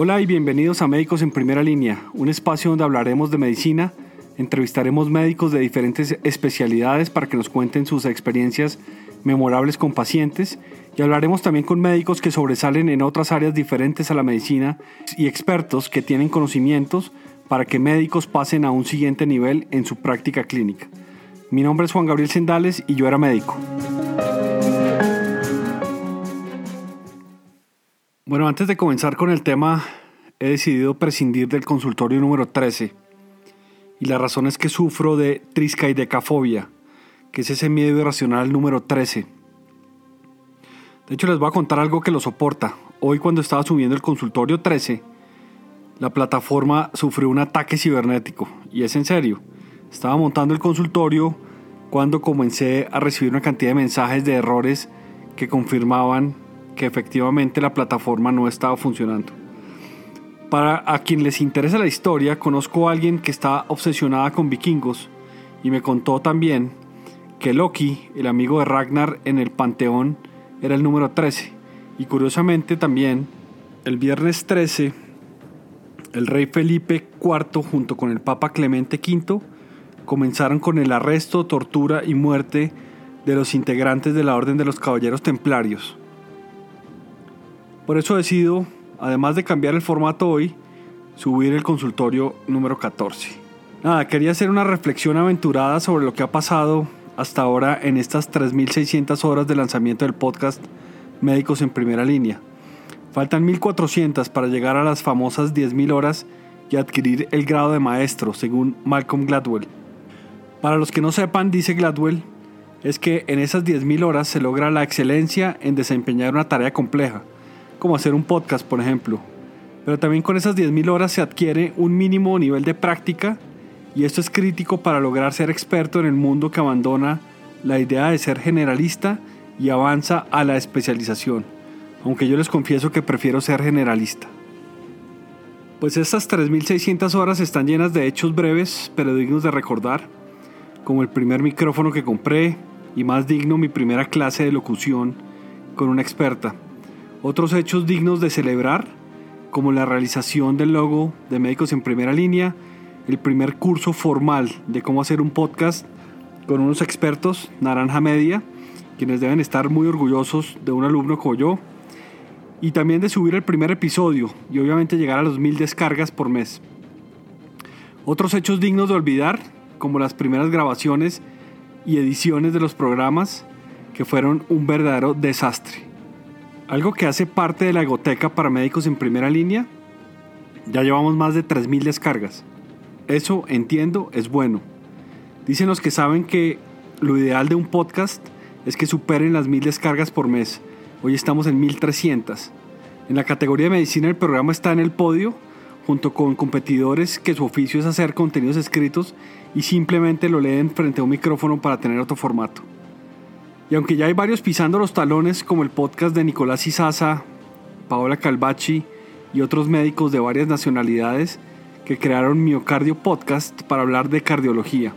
Hola y bienvenidos a Médicos en Primera Línea, un espacio donde hablaremos de medicina, entrevistaremos médicos de diferentes especialidades para que nos cuenten sus experiencias memorables con pacientes y hablaremos también con médicos que sobresalen en otras áreas diferentes a la medicina y expertos que tienen conocimientos para que médicos pasen a un siguiente nivel en su práctica clínica. Mi nombre es Juan Gabriel Sendales y yo era médico. Bueno, antes de comenzar con el tema, he decidido prescindir del consultorio número 13. Y la razón es que sufro de triscaidecafobia, que es ese miedo irracional número 13. De hecho, les voy a contar algo que lo soporta. Hoy cuando estaba subiendo el consultorio 13, la plataforma sufrió un ataque cibernético. Y es en serio. Estaba montando el consultorio cuando comencé a recibir una cantidad de mensajes de errores que confirmaban que efectivamente la plataforma no estaba funcionando. Para a quien les interesa la historia, conozco a alguien que está obsesionada con vikingos y me contó también que Loki, el amigo de Ragnar en el Panteón, era el número 13. Y curiosamente también, el viernes 13, el rey Felipe IV junto con el Papa Clemente V comenzaron con el arresto, tortura y muerte de los integrantes de la Orden de los Caballeros Templarios. Por eso decido, además de cambiar el formato hoy, subir el consultorio número 14. Nada, quería hacer una reflexión aventurada sobre lo que ha pasado hasta ahora en estas 3.600 horas de lanzamiento del podcast Médicos en Primera Línea. Faltan 1.400 para llegar a las famosas 10.000 horas y adquirir el grado de maestro, según Malcolm Gladwell. Para los que no sepan, dice Gladwell, es que en esas 10.000 horas se logra la excelencia en desempeñar una tarea compleja, como hacer un podcast, por ejemplo. Pero también con esas 10.000 horas se adquiere un mínimo nivel de práctica y esto es crítico para lograr ser experto en el mundo que abandona la idea de ser generalista y avanza a la especialización, aunque yo les confieso que prefiero ser generalista. Pues estas 3.600 horas están llenas de hechos breves pero dignos de recordar, como el primer micrófono que compré y más digno mi primera clase de locución con una experta, otros hechos dignos de celebrar, como la realización del logo de Médicos en Primera Línea, el primer curso formal de cómo hacer un podcast con unos expertos, Naranja Media, quienes deben estar muy orgullosos de un alumno como yo, y también de subir el primer episodio y obviamente llegar a los mil descargas por mes. Otros hechos dignos de olvidar, como las primeras grabaciones y ediciones de los programas, que fueron un verdadero desastre. Algo que hace parte de la egoteca para médicos en primera línea, ya llevamos más de 3.000 descargas. Eso, entiendo, es bueno. Dicen los que saben que lo ideal de un podcast es que superen las 1.000 descargas por mes. Hoy estamos en 1.300. En la categoría de medicina el programa está en el podio, junto con competidores que su oficio es hacer contenidos escritos y simplemente lo leen frente a un micrófono para tener otro formato. Y aunque ya hay varios pisando los talones, como el podcast de Nicolás Isaza, Paola Calvachi y otros médicos de varias nacionalidades que crearon Miocardio Podcast para hablar de cardiología,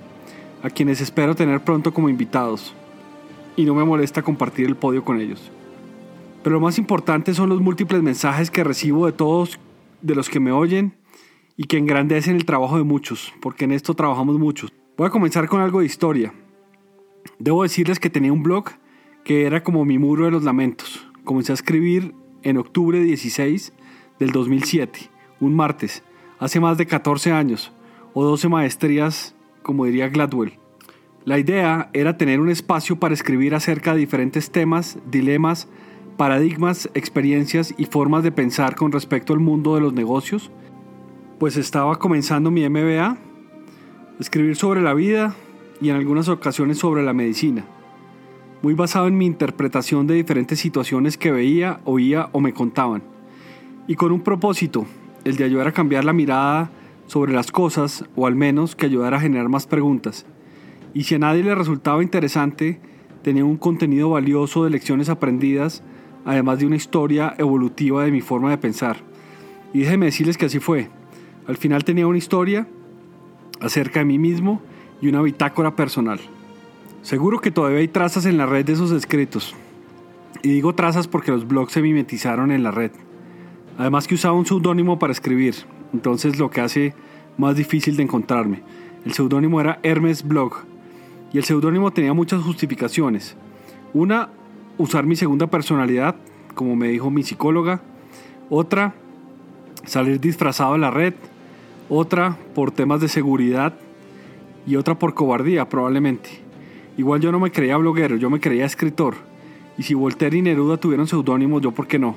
a quienes espero tener pronto como invitados. Y no me molesta compartir el podio con ellos. Pero lo más importante son los múltiples mensajes que recibo de todos de los que me oyen y que engrandecen el trabajo de muchos, porque en esto trabajamos muchos. Voy a comenzar con algo de historia. Debo decirles que tenía un blog que era como mi muro de los lamentos. Comencé a escribir en octubre 16 del 2007, un martes, hace más de 14 años, o 12 maestrías, como diría Gladwell. La idea era tener un espacio para escribir acerca de diferentes temas, dilemas, paradigmas, experiencias y formas de pensar con respecto al mundo de los negocios, pues estaba comenzando mi MBA, escribir sobre la vida, y en algunas ocasiones sobre la medicina, muy basado en mi interpretación de diferentes situaciones que veía, oía o me contaban, y con un propósito, el de ayudar a cambiar la mirada sobre las cosas o al menos que ayudara a generar más preguntas. Y si a nadie le resultaba interesante, tenía un contenido valioso de lecciones aprendidas, además de una historia evolutiva de mi forma de pensar. Y déjenme decirles que así fue. Al final tenía una historia acerca de mí mismo y una bitácora personal. Seguro que todavía hay trazas en la red de esos escritos. Y digo trazas porque los blogs se mimetizaron en la red. Además que usaba un seudónimo para escribir, entonces lo que hace más difícil de encontrarme. El seudónimo era Hermes Blog y el seudónimo tenía muchas justificaciones. Una, usar mi segunda personalidad, como me dijo mi psicóloga. Otra, salir disfrazado en la red. Otra, por temas de seguridad. Y otra por cobardía, probablemente. Igual yo no me creía bloguero, yo me creía escritor. Y si Voltaire y Neruda tuvieron seudónimos, yo por qué no.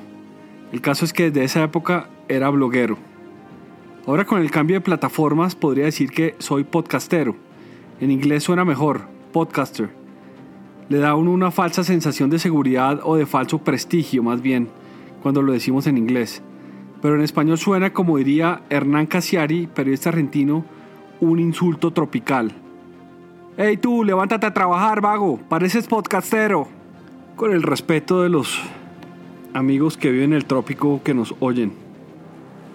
El caso es que desde esa época era bloguero. Ahora con el cambio de plataformas podría decir que soy podcastero. En inglés suena mejor, podcaster. Le da a uno una falsa sensación de seguridad o de falso prestigio más bien cuando lo decimos en inglés. Pero en español suena como diría Hernán Casiari, periodista argentino, un insulto tropical. Hey tú, levántate a trabajar, vago, pareces podcastero. Con el respeto de los amigos que viven en el trópico que nos oyen.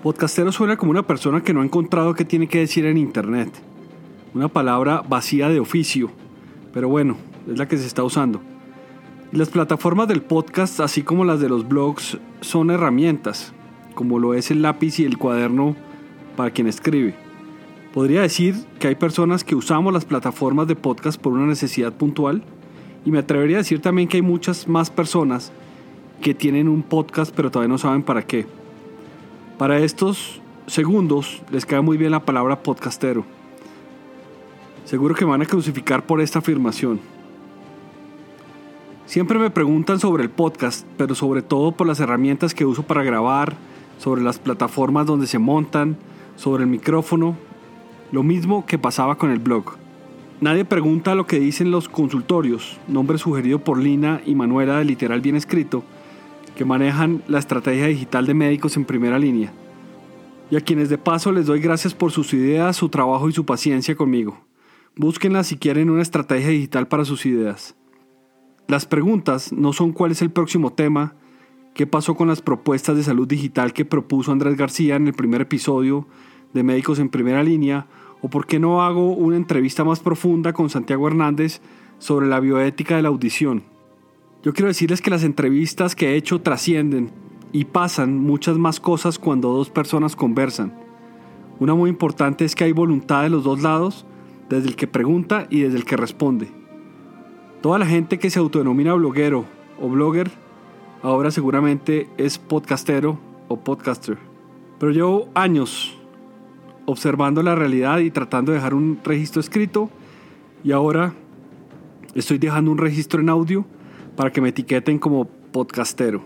Podcastero suena como una persona que no ha encontrado qué tiene que decir en internet. Una palabra vacía de oficio. Pero bueno, es la que se está usando. Las plataformas del podcast, así como las de los blogs, son herramientas, como lo es el lápiz y el cuaderno para quien escribe. Podría decir que hay personas que usamos las plataformas de podcast por una necesidad puntual y me atrevería a decir también que hay muchas más personas que tienen un podcast pero todavía no saben para qué. Para estos segundos les cae muy bien la palabra podcastero. Seguro que me van a crucificar por esta afirmación. Siempre me preguntan sobre el podcast, pero sobre todo por las herramientas que uso para grabar, sobre las plataformas donde se montan, sobre el micrófono, lo mismo que pasaba con el blog. Nadie pregunta lo que dicen los consultorios, nombre sugerido por Lina y Manuela de Literal Bien Escrito, que manejan la estrategia digital de médicos en primera línea. Y a quienes de paso les doy gracias por sus ideas, su trabajo y su paciencia conmigo. Búsquenla si quieren una estrategia digital para sus ideas. Las preguntas no son cuál es el próximo tema, qué pasó con las propuestas de salud digital que propuso Andrés García en el primer episodio de Médicos en Primera Línea, o por qué no hago una entrevista más profunda con Santiago Hernández sobre la bioética de la audición. Yo quiero decirles que las entrevistas que he hecho trascienden y pasan muchas más cosas cuando dos personas conversan. Una muy importante es que hay voluntad de los dos lados, desde el que pregunta y desde el que responde. Toda la gente que se autodenomina bloguero o blogger ahora seguramente es podcastero o podcaster. Pero llevo años observando la realidad y tratando de dejar un registro escrito. Y ahora estoy dejando un registro en audio para que me etiqueten como podcastero.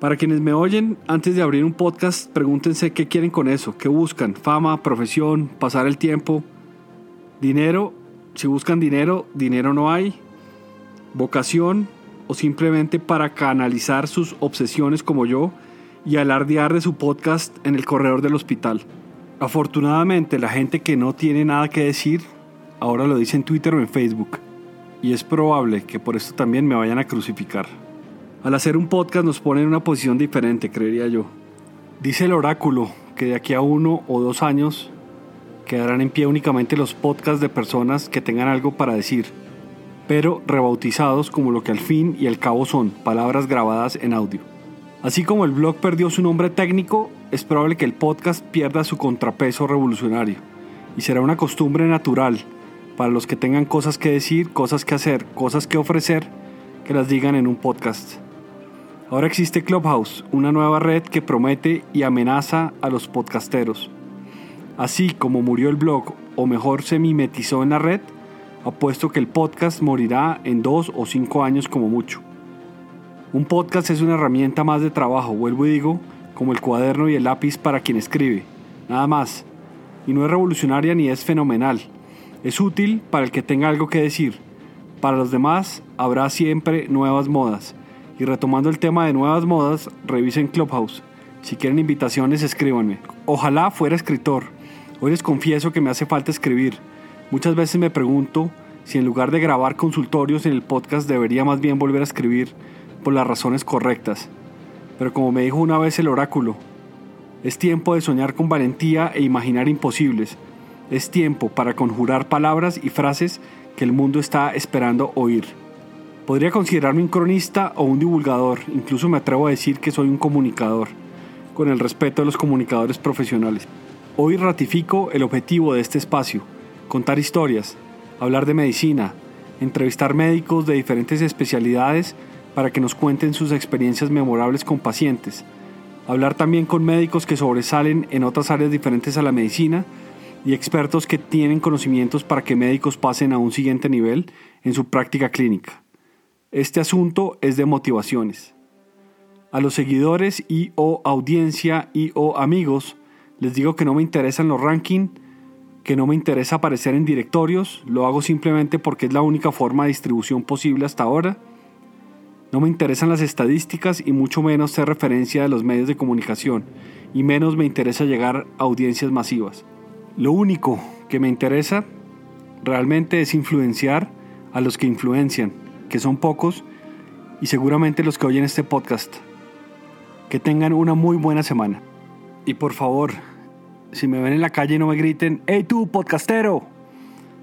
Para quienes me oyen, antes de abrir un podcast, pregúntense qué quieren con eso, qué buscan, fama, profesión, pasar el tiempo, dinero, si buscan dinero, dinero no hay, vocación o simplemente para canalizar sus obsesiones como yo y alardear de su podcast en el corredor del hospital. Afortunadamente la gente que no tiene nada que decir ahora lo dice en Twitter o en Facebook y es probable que por esto también me vayan a crucificar. Al hacer un podcast nos pone en una posición diferente, creería yo. Dice el oráculo que de aquí a uno o dos años quedarán en pie únicamente los podcasts de personas que tengan algo para decir, pero rebautizados como lo que al fin y al cabo son, palabras grabadas en audio. Así como el blog perdió su nombre técnico, es probable que el podcast pierda su contrapeso revolucionario, y será una costumbre natural para los que tengan cosas que decir, cosas que hacer, cosas que ofrecer, que las digan en un podcast. Ahora existe Clubhouse, una nueva red que promete y amenaza a los podcasteros. Así como murió el blog, o mejor se mimetizó en la red, apuesto que el podcast morirá en dos o cinco años como mucho. Un podcast es una herramienta más de trabajo, vuelvo y digo, como el cuaderno y el lápiz para quien escribe, nada más. Y no es revolucionaria ni es fenomenal. Es útil para el que tenga algo que decir. Para los demás habrá siempre nuevas modas y retomando el tema de nuevas modas, revisen Clubhouse. Si quieren invitaciones, escríbanme. Ojalá fuera escritor. Hoy les confieso que me hace falta escribir. Muchas veces me pregunto si en lugar de grabar consultorios en el podcast debería más bien volver a escribir por las razones correctas. Pero como me dijo una vez el oráculo, es tiempo de soñar con valentía e imaginar imposibles. Es tiempo para conjurar palabras y frases que el mundo está esperando oír. Podría considerarme un cronista o un divulgador, incluso me atrevo a decir que soy un comunicador, con el respeto de los comunicadores profesionales. Hoy ratifico el objetivo de este espacio, contar historias, hablar de medicina, entrevistar médicos de diferentes especialidades para que nos cuenten sus experiencias memorables con pacientes, hablar también con médicos que sobresalen en otras áreas diferentes a la medicina y expertos que tienen conocimientos para que médicos pasen a un siguiente nivel en su práctica clínica. Este asunto es de motivaciones. A los seguidores y o audiencia y o amigos les digo que no me interesan los rankings, que no me interesa aparecer en directorios, lo hago simplemente porque es la única forma de distribución posible hasta ahora. No me interesan las estadísticas y mucho menos ser referencia de los medios de comunicación, y menos me interesa llegar a audiencias masivas. Lo único que me interesa realmente es influenciar a los que influencian, que son pocos, y seguramente los que oyen este podcast. Que tengan una muy buena semana. Y por favor, si me ven en la calle no me griten, ¡Hey tú, podcastero!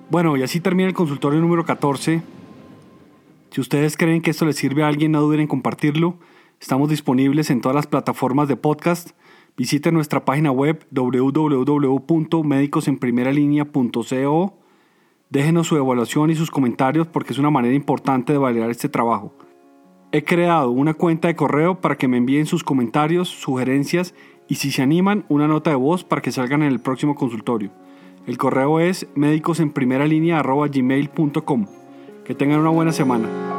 Bueno, y así termina el consultorio número 14. Si ustedes creen que esto les sirve a alguien, no duden en compartirlo. Estamos disponibles en todas las plataformas de podcast Visite nuestra página web www.medicosenprimeralinea.co. Déjenos su evaluación y sus comentarios porque es una manera importante de validar este trabajo. He creado una cuenta de correo para que me envíen sus comentarios, sugerencias y si se animan, una nota de voz para que salgan en el próximo consultorio. El correo es médicosenprimeralinea.gmail.com. Que tengan una buena semana.